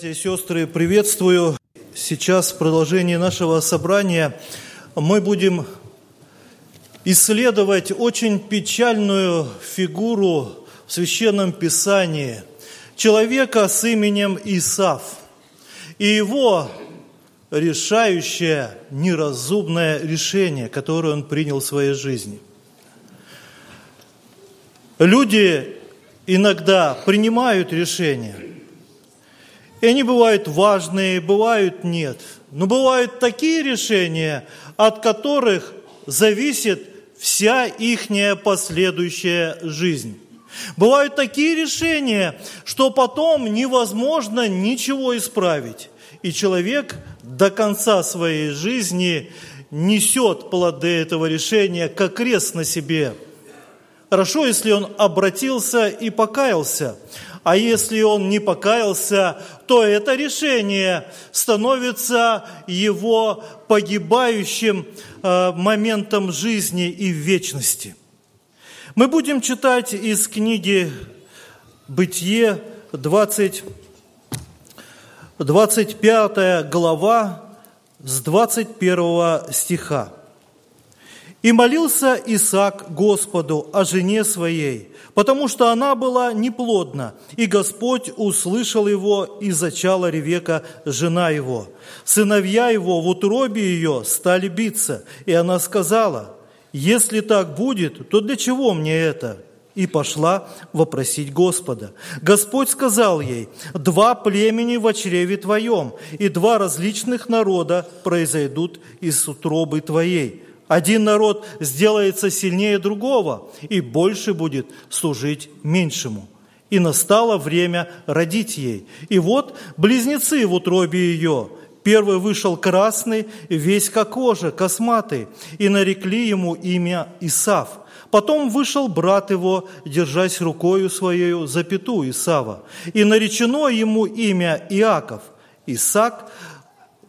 Братья и сестры, приветствую. Сейчас в продолжении нашего собрания мы будем исследовать очень печальную фигуру в Священном Писании человека с именем Исав и его решающее неразумное решение, которое он принял в своей жизни. Люди иногда принимают решения – и они бывают важные, бывают нет. Но бывают такие решения, от которых зависит вся ихняя последующая жизнь. Бывают такие решения, что потом невозможно ничего исправить. И человек до конца своей жизни несет плоды этого решения, как крест на себе. Хорошо, если он обратился и покаялся. А если он не покаялся, то это решение становится его погибающим э, моментом жизни и вечности. Мы будем читать из книги «Бытие» 20, 25 глава с 21 стиха. «И молился Исаак Господу о жене своей, потому что она была неплодна, и Господь услышал его, и зачала Ревека, жена его. Сыновья его в утробе ее стали биться, и она сказала, «Если так будет, то для чего мне это?» и пошла вопросить Господа. Господь сказал ей, «Два племени в чреве твоем, и два различных народа произойдут из утробы твоей. Один народ сделается сильнее другого и больше будет служить меньшему. И настало время родить ей. И вот близнецы в утробе ее. Первый вышел красный, весь как кожа, косматый, и нарекли ему имя Исав. Потом вышел брат его, держась рукою своею за пяту Исава, и наречено ему имя Иаков. Исаак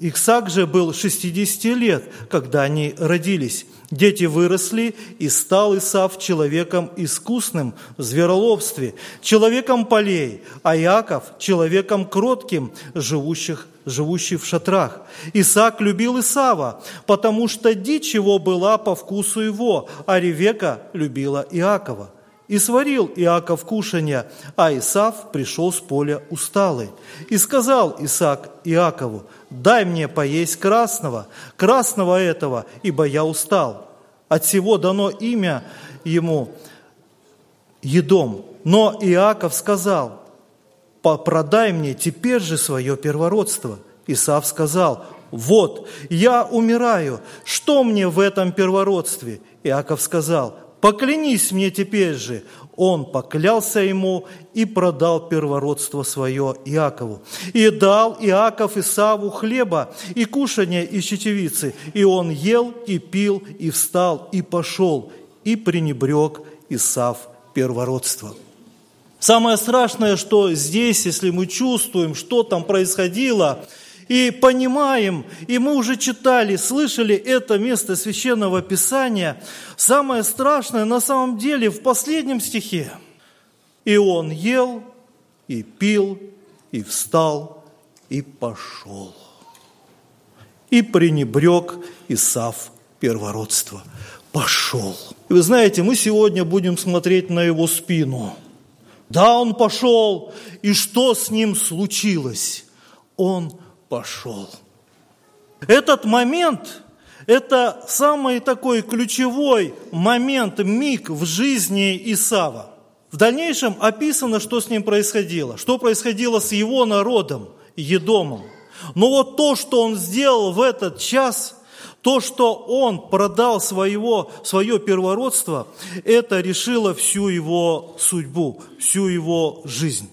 Исаак же был 60 лет, когда они родились. Дети выросли, и стал Исав человеком искусным в звероловстве, человеком полей, а Иаков – человеком кротким, живущих, живущий в шатрах. Исаак любил Исава, потому что дичь его была по вкусу его, а Ревека любила Иакова. И сварил Иаков кушанья, а Исав пришел с поля усталый. И сказал Исаак Иакову, дай мне поесть красного, красного этого, ибо я устал. От всего дано имя ему едом. Но Иаков сказал, продай мне теперь же свое первородство. Исав сказал, вот, я умираю, что мне в этом первородстве? Иаков сказал, поклянись мне теперь же. Он поклялся ему и продал первородство свое Иакову. И дал Иаков Исаву хлеба и кушания из чечевицы. И он ел и пил, и встал, и пошел, и пренебрег Исав первородство. Самое страшное, что здесь, если мы чувствуем, что там происходило – и понимаем, и мы уже читали, слышали это место Священного Писания, самое страшное на самом деле в последнем стихе. И он ел, и пил, и встал, и пошел. И пренебрег Исав первородство. Пошел. И вы знаете, мы сегодня будем смотреть на его спину. Да, он пошел, и что с ним случилось? Он пошел. Этот момент – это самый такой ключевой момент, миг в жизни Исава. В дальнейшем описано, что с ним происходило, что происходило с его народом, Едомом. Но вот то, что он сделал в этот час, то, что он продал своего, свое первородство, это решило всю его судьбу, всю его жизнь.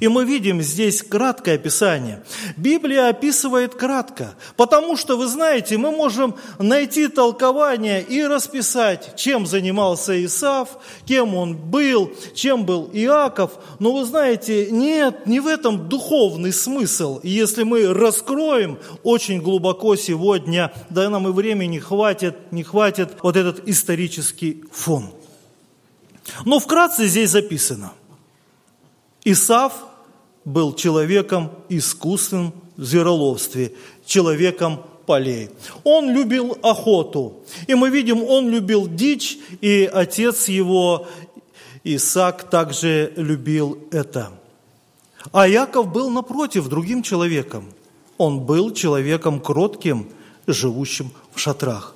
И мы видим здесь краткое описание. Библия описывает кратко, потому что, вы знаете, мы можем найти толкование и расписать, чем занимался Исав, кем он был, чем был Иаков. Но вы знаете, нет, не в этом духовный смысл. И если мы раскроем очень глубоко сегодня, да нам и времени хватит, не хватит вот этот исторический фон. Но вкратце здесь записано – Исав был человеком искусным в звероловстве, человеком полей. Он любил охоту. И мы видим, он любил дичь, и отец его, Исаак, также любил это. А Яков был, напротив, другим человеком. Он был человеком кротким, живущим в шатрах.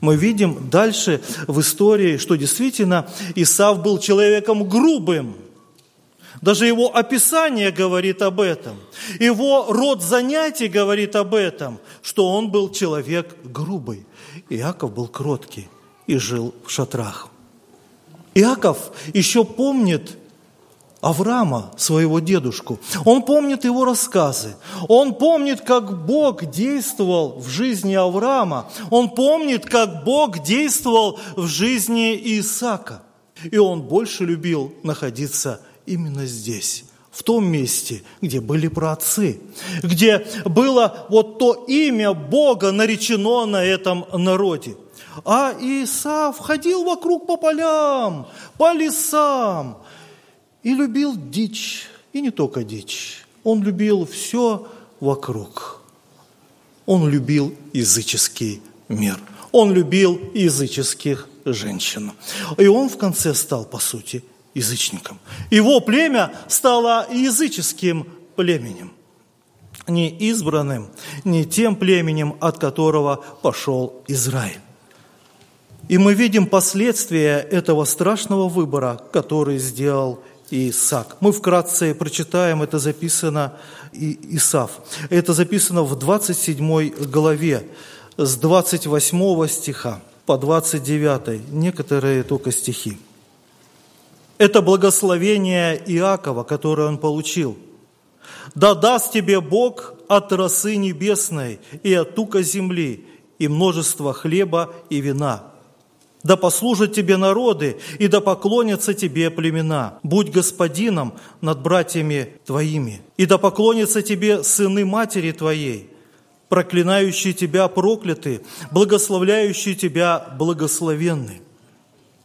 Мы видим дальше в истории, что действительно Исав был человеком грубым. Даже его описание говорит об этом. Его род занятий говорит об этом, что он был человек грубый. Иаков был кроткий и жил в шатрах. Иаков еще помнит Авраама, своего дедушку. Он помнит его рассказы. Он помнит, как Бог действовал в жизни Авраама. Он помнит, как Бог действовал в жизни Исаака. И он больше любил находиться именно здесь, в том месте, где были праотцы, где было вот то имя Бога наречено на этом народе. А Исаав ходил вокруг по полям, по лесам, и любил дичь, и не только дичь. Он любил все вокруг. Он любил языческий мир. Он любил языческих женщин. И он в конце стал, по сути, язычником. Его племя стало языческим племенем. Не избранным, не тем племенем, от которого пошел Израиль. И мы видим последствия этого страшного выбора, который сделал Исаак. Мы вкратце прочитаем, это записано и Исав. Это записано в 27 главе с 28 стиха по 29, некоторые только стихи. Это благословение Иакова, которое он получил. «Да даст тебе Бог от росы небесной и от тука земли, и множество хлеба и вина, да послужат тебе народы, и да поклонятся тебе племена. Будь господином над братьями твоими, и да поклонятся тебе сыны матери твоей, проклинающие тебя прокляты, благословляющие тебя благословенны.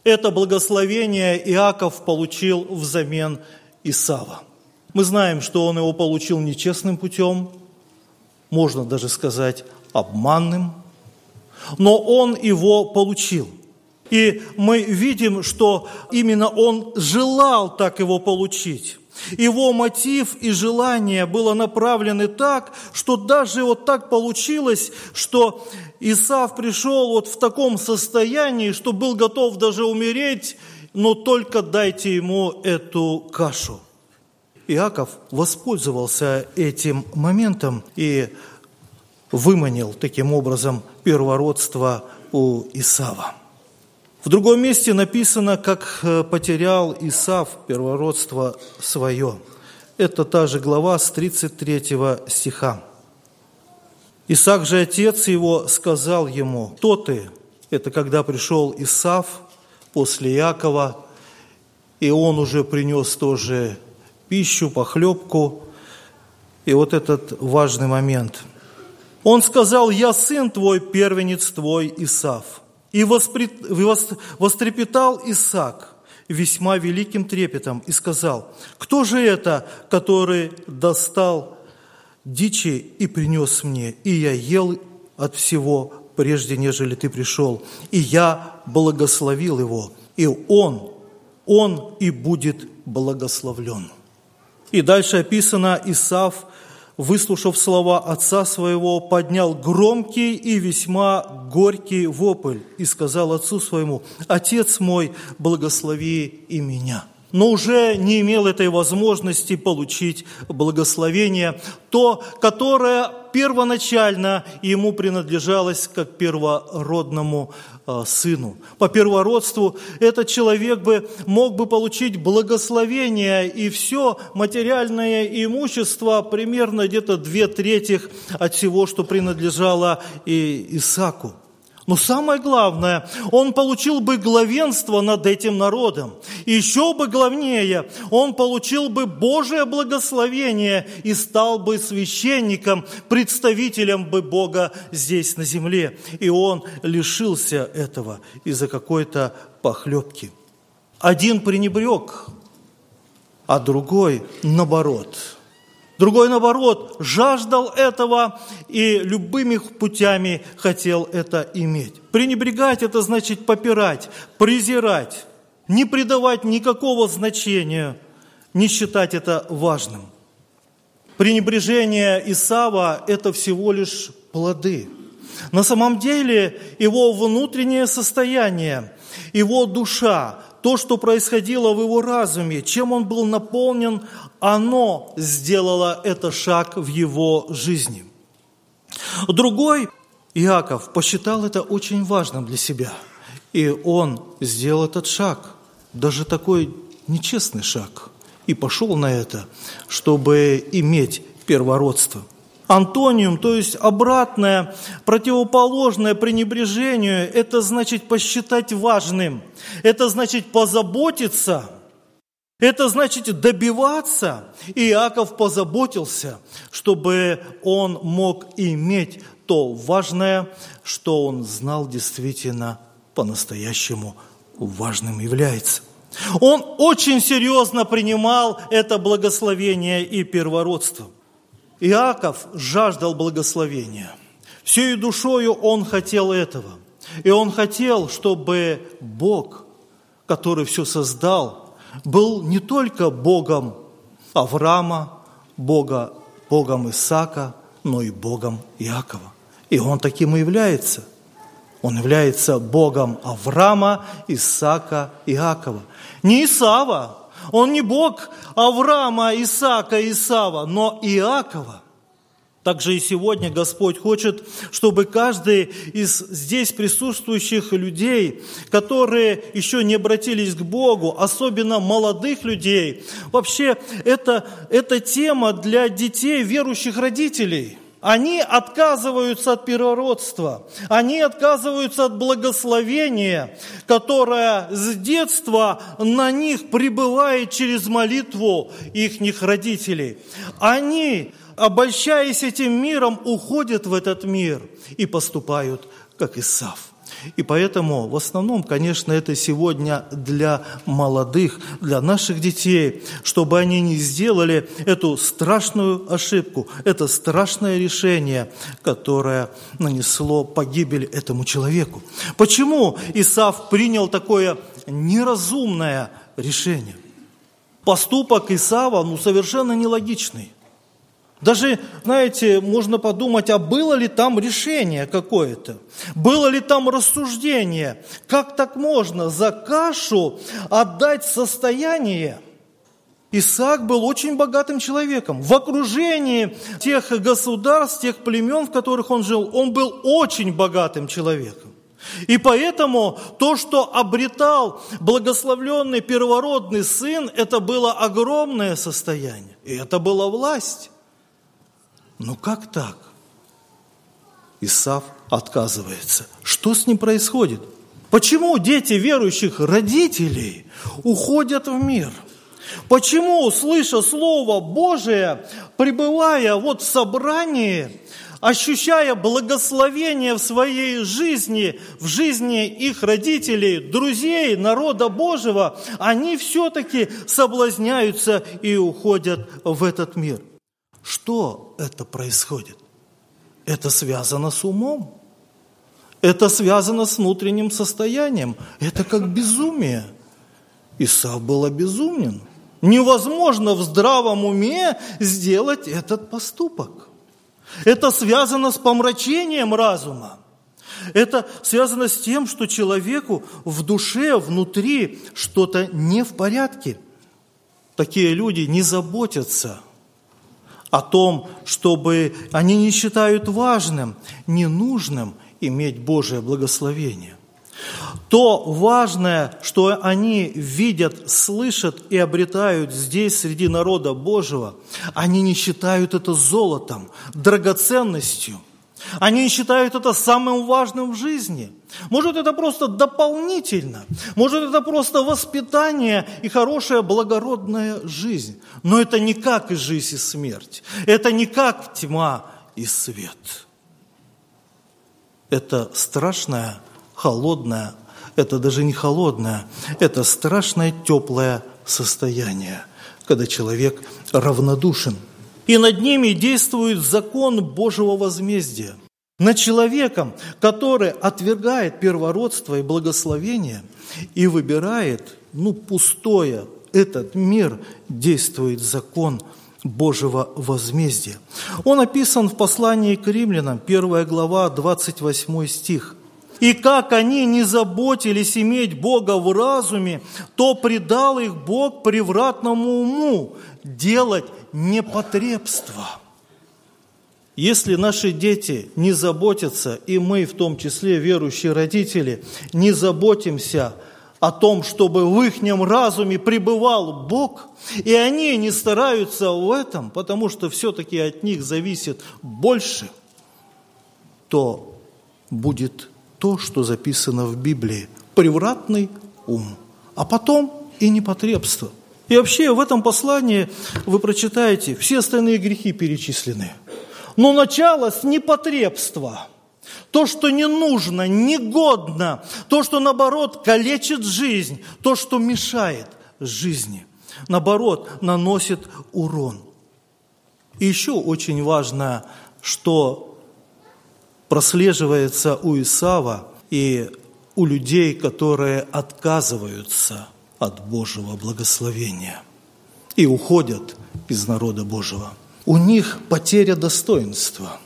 Это благословение Иаков получил взамен Исава. Мы знаем, что он его получил нечестным путем, можно даже сказать обманным, но он его получил – и мы видим, что именно он желал так его получить. Его мотив и желание было направлены так, что даже вот так получилось, что Исав пришел вот в таком состоянии, что был готов даже умереть, но только дайте ему эту кашу. Иаков воспользовался этим моментом и выманил таким образом первородство у Исава. В другом месте написано, как э, потерял Исав первородство свое. Это та же глава с 33 стиха. Исаак же, отец его, сказал ему, «Кто ты?» Это когда пришел Исав после Якова, и он уже принес тоже пищу, похлебку. И вот этот важный момент. Он сказал, «Я сын твой, первенец твой, Исав». И вострепетал Исаак весьма великим трепетом и сказал, «Кто же это, который достал дичи и принес мне, и я ел от всего, прежде нежели ты пришел, и я благословил его, и он, он и будет благословлен». И дальше описано Исав – выслушав слова отца своего, поднял громкий и весьма горький вопль и сказал отцу своему, «Отец мой, благослови и меня» но уже не имел этой возможности получить благословение, то, которое первоначально ему принадлежалось как первородному а, сыну. По первородству этот человек бы мог бы получить благословение и все материальное имущество, примерно где-то две трети от всего, что принадлежало и Исаку. Но самое главное, он получил бы главенство над этим народом. И еще бы главнее, он получил бы Божие благословение и стал бы священником, представителем бы Бога здесь на земле. И он лишился этого из-за какой-то похлебки. Один пренебрег, а другой, наоборот, Другой, наоборот, жаждал этого и любыми путями хотел это иметь. Пренебрегать – это значит попирать, презирать, не придавать никакого значения, не считать это важным. Пренебрежение Исава – это всего лишь плоды. На самом деле его внутреннее состояние, его душа, то, что происходило в его разуме, чем он был наполнен, оно сделало это шаг в его жизни. Другой, Иаков, посчитал это очень важным для себя. И он сделал этот шаг, даже такой нечестный шаг, и пошел на это, чтобы иметь первородство – Антониум, то есть обратное, противоположное пренебрежению, это значит посчитать важным, это значит позаботиться, это значит добиваться. И Иаков позаботился, чтобы он мог иметь то важное, что он знал действительно по-настоящему важным является. Он очень серьезно принимал это благословение и первородство – Иаков жаждал благословения. Всей душою он хотел этого. И он хотел, чтобы Бог, который все создал, был не только Богом Авраама, Бога, Богом Исаака, но и Богом Иакова. И он таким и является. Он является Богом Авраама, Исаака, Иакова. Не Исава, он не Бог Авраама, Исаака, Исава, но Иакова. Также и сегодня Господь хочет, чтобы каждый из здесь присутствующих людей, которые еще не обратились к Богу, особенно молодых людей, вообще это, это тема для детей верующих родителей – они отказываются от первородства, они отказываются от благословения, которое с детства на них пребывает через молитву их родителей. Они, обольщаясь этим миром, уходят в этот мир и поступают как Исав. И поэтому в основном, конечно, это сегодня для молодых, для наших детей, чтобы они не сделали эту страшную ошибку, это страшное решение, которое нанесло погибель этому человеку. Почему Исав принял такое неразумное решение? Поступок Исава ну, совершенно нелогичный. Даже, знаете, можно подумать, а было ли там решение какое-то? Было ли там рассуждение? Как так можно за кашу отдать состояние? Исаак был очень богатым человеком. В окружении тех государств, тех племен, в которых он жил, он был очень богатым человеком. И поэтому то, что обретал благословленный первородный сын, это было огромное состояние. И это была власть. Ну как так? Исав отказывается. Что с ним происходит? Почему дети верующих родителей уходят в мир? Почему, слыша Слово Божие, пребывая вот в собрании, ощущая благословение в своей жизни, в жизни их родителей, друзей, народа Божьего, они все-таки соблазняются и уходят в этот мир. Что это происходит? Это связано с умом. Это связано с внутренним состоянием. Это как безумие. Исав был обезумнен. Невозможно в здравом уме сделать этот поступок. Это связано с помрачением разума. Это связано с тем, что человеку в душе, внутри что-то не в порядке. Такие люди не заботятся о том, чтобы они не считают важным, ненужным иметь Божие благословение. То важное, что они видят, слышат и обретают здесь, среди народа Божьего, они не считают это золотом, драгоценностью – они считают это самым важным в жизни. Может, это просто дополнительно. Может, это просто воспитание и хорошая благородная жизнь. Но это не как и жизнь и смерть. Это не как тьма и свет. Это страшное, холодное, это даже не холодное, это страшное теплое состояние, когда человек равнодушен – и над ними действует закон Божьего возмездия. Над человеком, который отвергает первородство и благословение и выбирает, ну, пустое, этот мир, действует закон Божьего возмездия. Он описан в послании к римлянам, 1 глава, 28 стих. И как они не заботились иметь Бога в разуме, то предал их Бог превратному уму делать непотребство. Если наши дети не заботятся, и мы, в том числе верующие родители, не заботимся о том, чтобы в их разуме пребывал Бог, и они не стараются в этом, потому что все-таки от них зависит больше, то будет то, что записано в Библии – превратный ум, а потом и непотребство. И вообще в этом послании вы прочитаете, все остальные грехи перечислены. Но начало с непотребства. То, что не нужно, негодно, то, что наоборот калечит жизнь, то, что мешает жизни, наоборот, наносит урон. И еще очень важно, что прослеживается у Исава и у людей, которые отказываются от Божьего благословения и уходят из народа Божьего. У них потеря достоинства.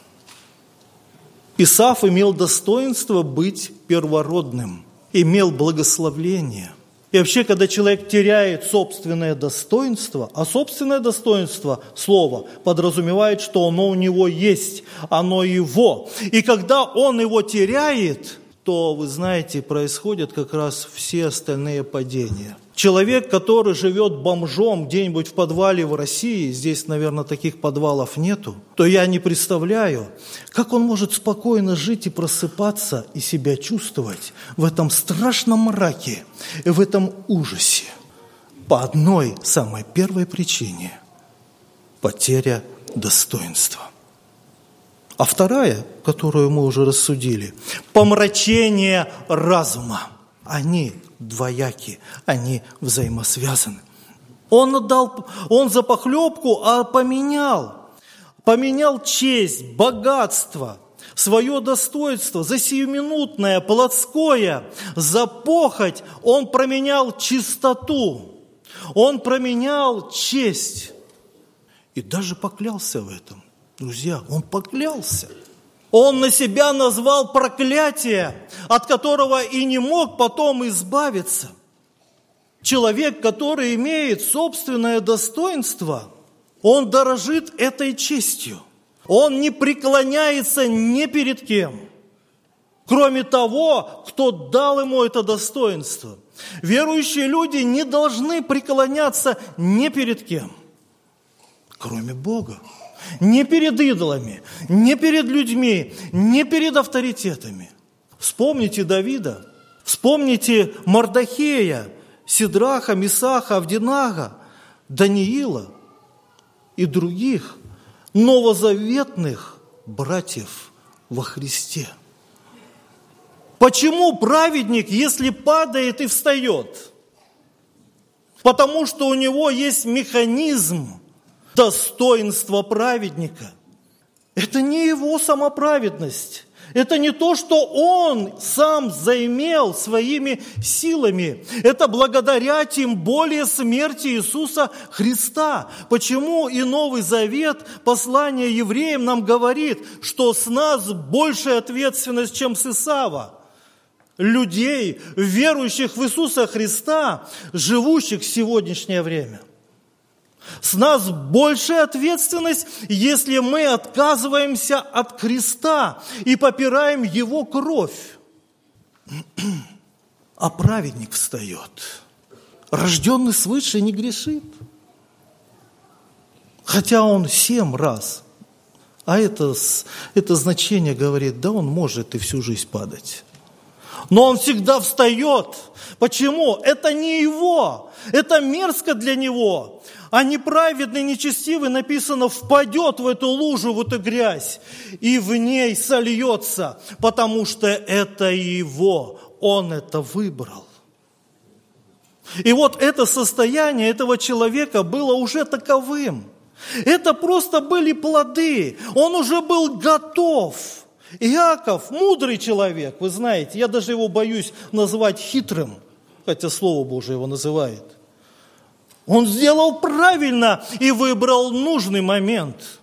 Исаф имел достоинство быть первородным, имел благословление – и вообще, когда человек теряет собственное достоинство, а собственное достоинство слова подразумевает, что оно у него есть, оно его. И когда он его теряет, то, вы знаете, происходят как раз все остальные падения. Человек, который живет бомжом где-нибудь в подвале в России, здесь, наверное, таких подвалов нету, то я не представляю, как он может спокойно жить и просыпаться и себя чувствовать в этом страшном мраке и в этом ужасе. По одной самой первой причине – потеря достоинства. А вторая, которую мы уже рассудили – помрачение разума. Они двояки, они взаимосвязаны. Он отдал, он за похлебку а поменял, поменял честь, богатство, свое достоинство за сиюминутное, плотское, за похоть он променял чистоту, он променял честь и даже поклялся в этом. Друзья, он поклялся – он на себя назвал проклятие, от которого и не мог потом избавиться. Человек, который имеет собственное достоинство, он дорожит этой честью. Он не преклоняется ни перед кем, кроме того, кто дал ему это достоинство. Верующие люди не должны преклоняться ни перед кем, кроме Бога. Не перед идолами, не перед людьми, не перед авторитетами. Вспомните Давида, вспомните Мардахея, Сидраха, Мисаха, Авдинага, Даниила и других новозаветных братьев во Христе. Почему праведник, если падает и встает? Потому что у него есть механизм, достоинство праведника. Это не его самоправедность. Это не то, что он сам заимел своими силами. Это благодаря тем более смерти Иисуса Христа. Почему и Новый Завет, послание евреям нам говорит, что с нас большая ответственность, чем с Исава. Людей, верующих в Иисуса Христа, живущих в сегодняшнее время – с нас большая ответственность, если мы отказываемся от креста и попираем его кровь. А праведник встает. Рожденный свыше не грешит. Хотя он семь раз. А это, это значение говорит, да он может и всю жизнь падать. Но он всегда встает. Почему? Это не его. Это мерзко для него а неправедный, нечестивый, написано, впадет в эту лужу, в эту грязь, и в ней сольется, потому что это его, он это выбрал. И вот это состояние этого человека было уже таковым. Это просто были плоды. Он уже был готов. Иаков, мудрый человек, вы знаете, я даже его боюсь назвать хитрым, хотя Слово Божие его называет. Он сделал правильно и выбрал нужный момент,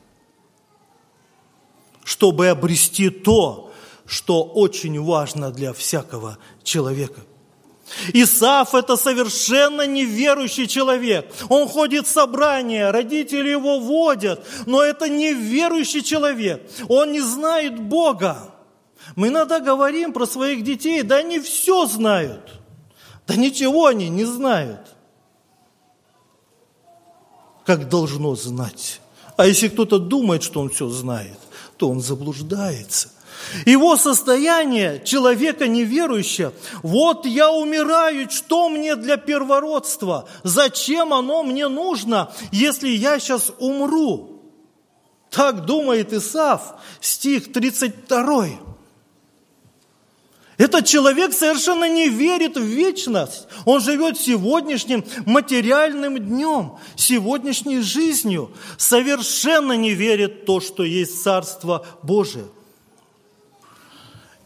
чтобы обрести то, что очень важно для всякого человека. Исаф – это совершенно неверующий человек. Он ходит в собрания, родители его водят, но это неверующий человек. Он не знает Бога. Мы иногда говорим про своих детей, да они все знают. Да ничего они не знают. Как должно знать. А если кто-то думает, что он все знает, то он заблуждается – его состояние человека неверующего, вот я умираю, что мне для первородства? Зачем оно мне нужно, если я сейчас умру? Так думает Исаф, стих 32. Этот человек совершенно не верит в вечность. Он живет сегодняшним материальным днем, сегодняшней жизнью. Совершенно не верит в то, что есть Царство Божие –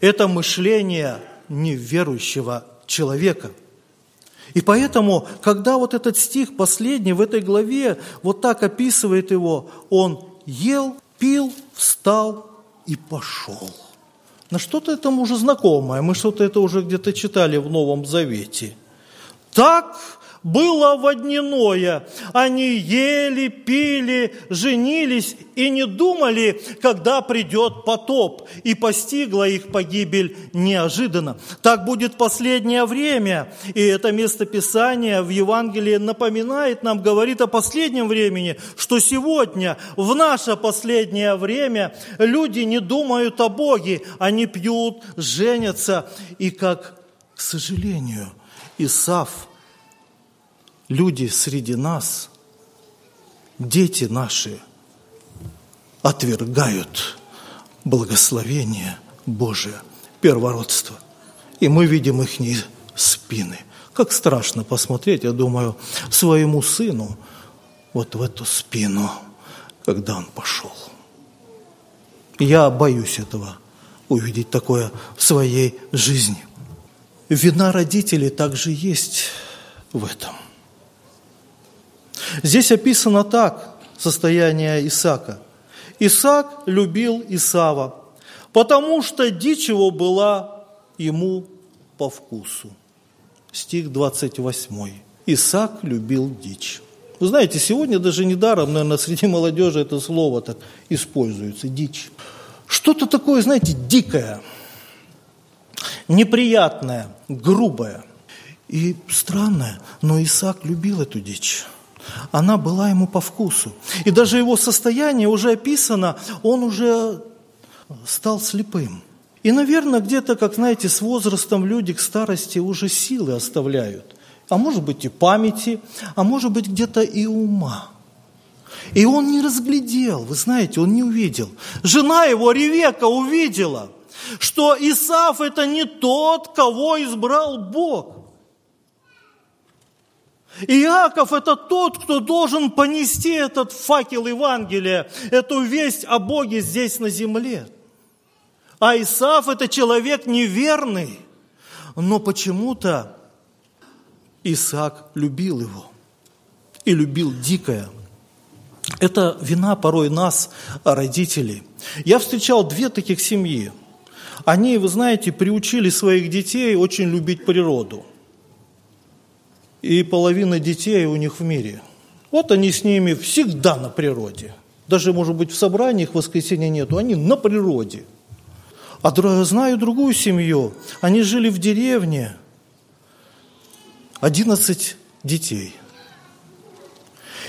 это мышление неверующего человека. И поэтому, когда вот этот стих последний в этой главе вот так описывает его, он ел, пил, встал и пошел. На что-то это уже знакомое, мы что-то это уже где-то читали в Новом Завете. Так было водняное. Они ели, пили, женились и не думали, когда придет потоп, и постигла их погибель неожиданно. Так будет последнее время, и это местописание в Евангелии напоминает нам, говорит о последнем времени, что сегодня, в наше последнее время, люди не думают о Боге, они пьют, женятся, и как, к сожалению, Исаф – люди среди нас, дети наши, отвергают благословение Божие, первородство. И мы видим их спины. Как страшно посмотреть, я думаю, своему сыну вот в эту спину, когда он пошел. Я боюсь этого, увидеть такое в своей жизни. Вина родителей также есть в этом. Здесь описано так состояние Исаака. Исаак любил Исава, потому что дичь его была ему по вкусу. Стих 28. Исаак любил дичь. Вы знаете, сегодня даже недаром, наверное, среди молодежи это слово так используется, дичь. Что-то такое, знаете, дикое, неприятное, грубое и странное, но Исаак любил эту дичь она была ему по вкусу. И даже его состояние уже описано, он уже стал слепым. И, наверное, где-то, как знаете, с возрастом люди к старости уже силы оставляют. А может быть и памяти, а может быть где-то и ума. И он не разглядел, вы знаете, он не увидел. Жена его, Ревека, увидела, что Исаф это не тот, кого избрал Бог. Иаков – это тот, кто должен понести этот факел Евангелия, эту весть о Боге здесь на земле. А Исаф – это человек неверный, но почему-то Исаак любил его и любил дикое. Это вина порой нас, родителей. Я встречал две таких семьи. Они, вы знаете, приучили своих детей очень любить природу – и половина детей у них в мире. Вот они с ними всегда на природе. Даже, может быть, в собраниях в воскресенье нету, они на природе. А знаю другую семью, они жили в деревне, 11 детей.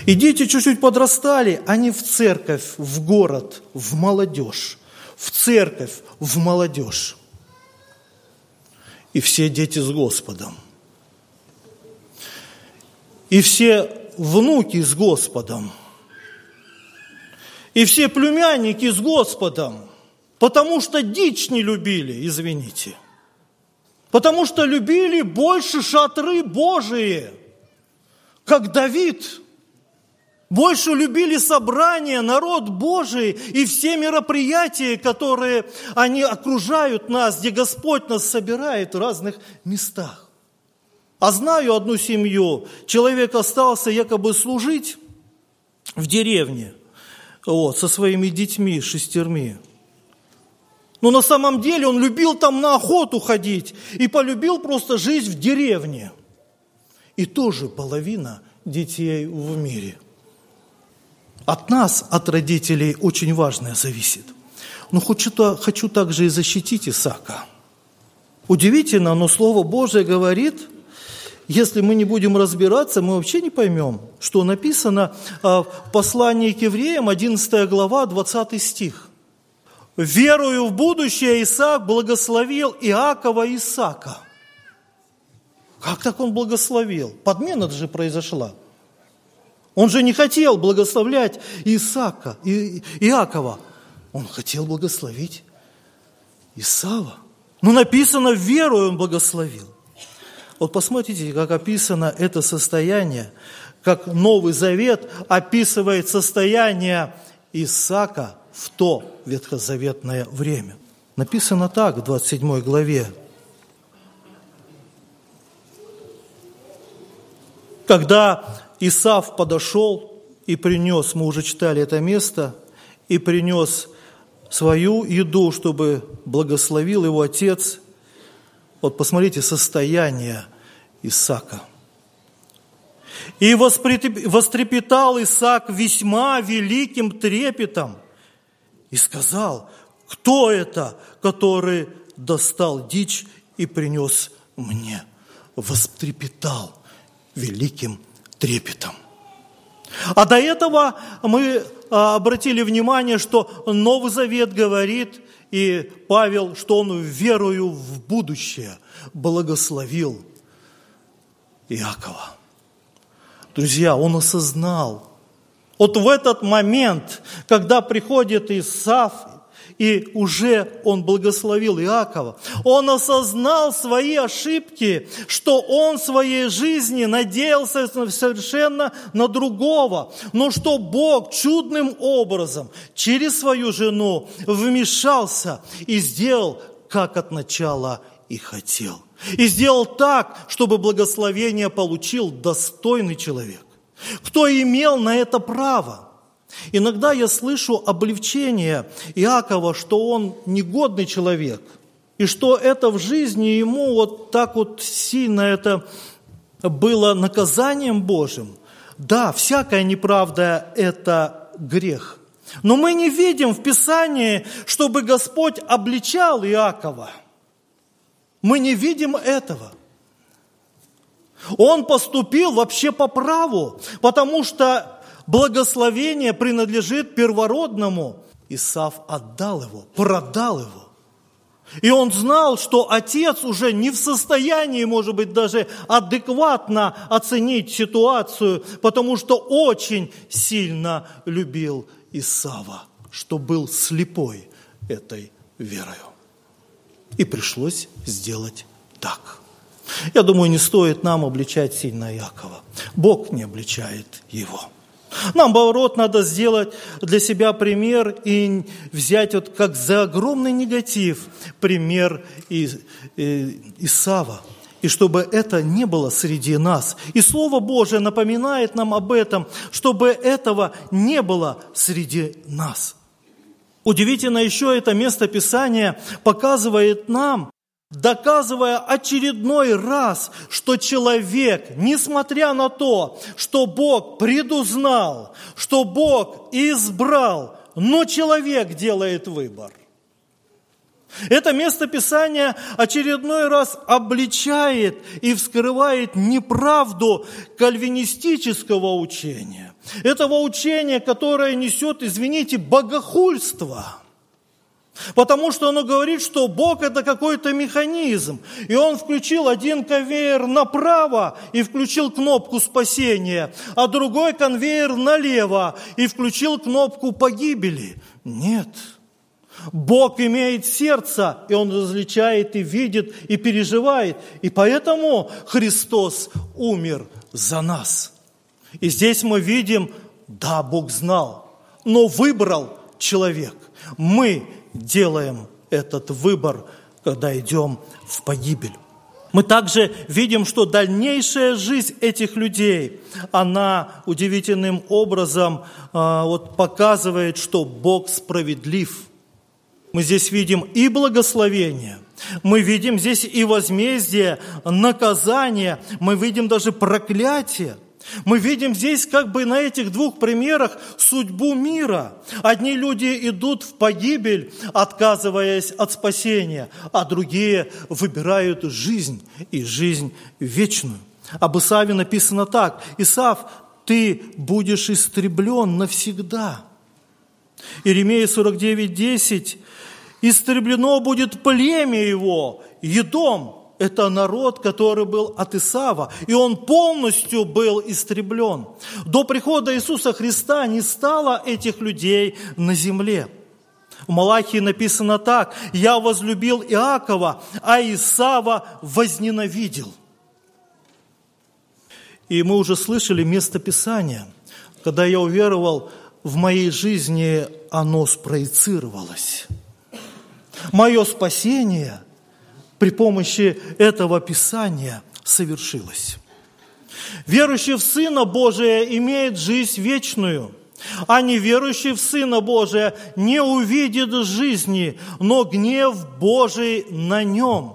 И дети чуть-чуть подрастали, они в церковь, в город, в молодежь, в церковь, в молодежь. И все дети с Господом и все внуки с Господом, и все племянники с Господом, потому что дичь не любили, извините, потому что любили больше шатры Божии, как Давид. больше любили собрания, народ Божий и все мероприятия, которые они окружают нас, где Господь нас собирает в разных местах. А знаю одну семью, человек остался якобы служить в деревне вот, со своими детьми, шестерми. Но на самом деле он любил там на охоту ходить и полюбил просто жизнь в деревне. И тоже половина детей в мире – от нас, от родителей, очень важное зависит. Но хочу, хочу также и защитить Исаака. Удивительно, но Слово Божие говорит, если мы не будем разбираться, мы вообще не поймем, что написано а, в послании к евреям, 11 глава, 20 стих. «Верую в будущее Исаак благословил Иакова Исаака». Как так он благословил? Подмена же произошла – он же не хотел благословлять Исаака, и, Иакова. Он хотел благословить Исава. Но написано, верою он благословил. Вот посмотрите, как описано это состояние, как Новый Завет описывает состояние Исаака в то ветхозаветное время. Написано так в 27 главе. Когда Исав подошел и принес, мы уже читали это место, и принес свою еду, чтобы благословил его отец. Вот посмотрите состояние Исака. И вострепетал Исаак весьма великим трепетом и сказал, кто это, который достал дичь и принес мне? Вострепетал великим трепетом. А до этого мы а, обратили внимание, что Новый Завет говорит, и Павел, что он верою в будущее благословил Иакова. Друзья, он осознал, вот в этот момент, когда приходит Исаф и уже он благословил Иакова. Он осознал свои ошибки, что он в своей жизни надеялся совершенно на другого, но что Бог чудным образом через свою жену вмешался и сделал, как от начала и хотел. И сделал так, чтобы благословение получил достойный человек. Кто имел на это право? Иногда я слышу облегчение Иакова, что он негодный человек, и что это в жизни ему вот так вот сильно это было наказанием Божьим. Да, всякая неправда – это грех. Но мы не видим в Писании, чтобы Господь обличал Иакова. Мы не видим этого. Он поступил вообще по праву, потому что благословение принадлежит первородному. Исав отдал его, продал его. И он знал, что отец уже не в состоянии, может быть, даже адекватно оценить ситуацию, потому что очень сильно любил Исава, что был слепой этой верою. И пришлось сделать так. Я думаю, не стоит нам обличать сильно Якова. Бог не обличает его. Нам, наоборот, надо сделать для себя пример и взять вот как за огромный негатив пример из, Исава. И чтобы это не было среди нас. И Слово Божие напоминает нам об этом, чтобы этого не было среди нас. Удивительно еще это место Писания показывает нам, доказывая очередной раз, что человек, несмотря на то, что Бог предузнал, что Бог избрал, но человек делает выбор. Это место Писания очередной раз обличает и вскрывает неправду кальвинистического учения. Этого учения, которое несет, извините, богохульство – Потому что оно говорит, что Бог это какой-то механизм. И Он включил один конвейер направо и включил кнопку спасения, а другой конвейер налево и включил кнопку погибели. Нет. Бог имеет сердце, и Он различает и видит, и переживает. И поэтому Христос умер за нас. И здесь мы видим Да, Бог знал, но выбрал человек. Мы делаем этот выбор, когда идем в погибель. Мы также видим, что дальнейшая жизнь этих людей, она удивительным образом э, вот, показывает, что Бог справедлив. Мы здесь видим и благословение, мы видим здесь и возмездие, наказание, мы видим даже проклятие – мы видим здесь как бы на этих двух примерах судьбу мира. Одни люди идут в погибель, отказываясь от спасения, а другие выбирают жизнь и жизнь вечную. Об Исаве написано так. Исав, ты будешь истреблен навсегда. Иеремия 49, 10. Истреблено будет племя его, едом, это народ, который был от Исава, и он полностью был истреблен. До прихода Иисуса Христа не стало этих людей на земле. В Малахии написано так, «Я возлюбил Иакова, а Исава возненавидел». И мы уже слышали место Писания. Когда я уверовал, в моей жизни оно спроецировалось. Мое спасение – при помощи этого Писания совершилось. Верующий в Сына Божия имеет жизнь вечную, а неверующий в Сына Божия не увидит жизни, но гнев Божий на нем –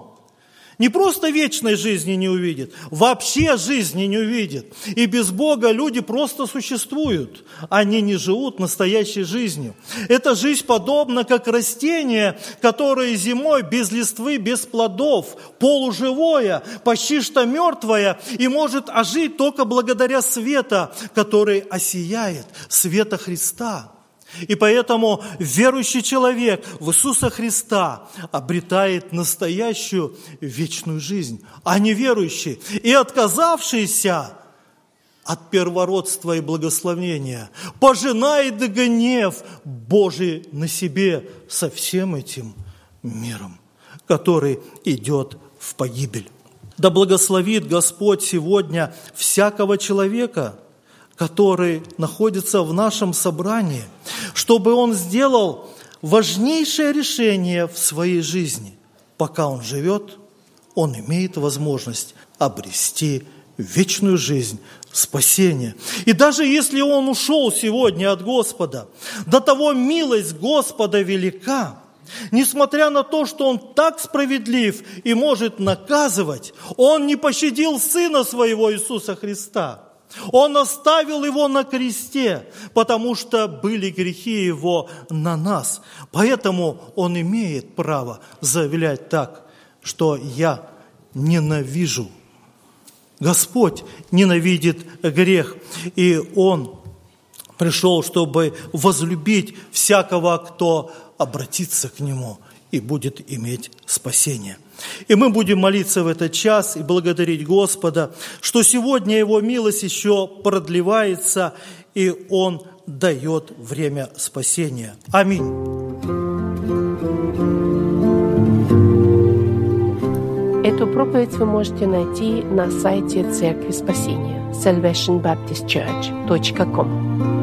не просто вечной жизни не увидит, вообще жизни не увидит. И без Бога люди просто существуют. Они не живут настоящей жизнью. Эта жизнь подобна, как растение, которое зимой без листвы, без плодов, полуживое, почти что мертвое, и может ожить только благодаря света, который осияет, света Христа. И поэтому верующий человек в Иисуса Христа обретает настоящую вечную жизнь, а не верующий и отказавшийся от первородства и благословения пожинает гнев Божий на себе со всем этим миром, который идет в погибель. Да благословит Господь сегодня всякого человека – который находится в нашем собрании, чтобы он сделал важнейшее решение в своей жизни. Пока он живет, он имеет возможность обрести вечную жизнь, спасение. И даже если он ушел сегодня от Господа, до того милость Господа велика, Несмотря на то, что Он так справедлив и может наказывать, Он не пощадил Сына Своего Иисуса Христа – он оставил его на кресте, потому что были грехи его на нас. Поэтому он имеет право заявлять так, что я ненавижу. Господь ненавидит грех, и Он пришел, чтобы возлюбить всякого, кто обратится к Нему и будет иметь спасение. И мы будем молиться в этот час и благодарить Господа, что сегодня Его милость еще продлевается, и Он дает время спасения. Аминь. Эту проповедь вы можете найти на сайте Церкви Спасения salvationbaptistchurch.com.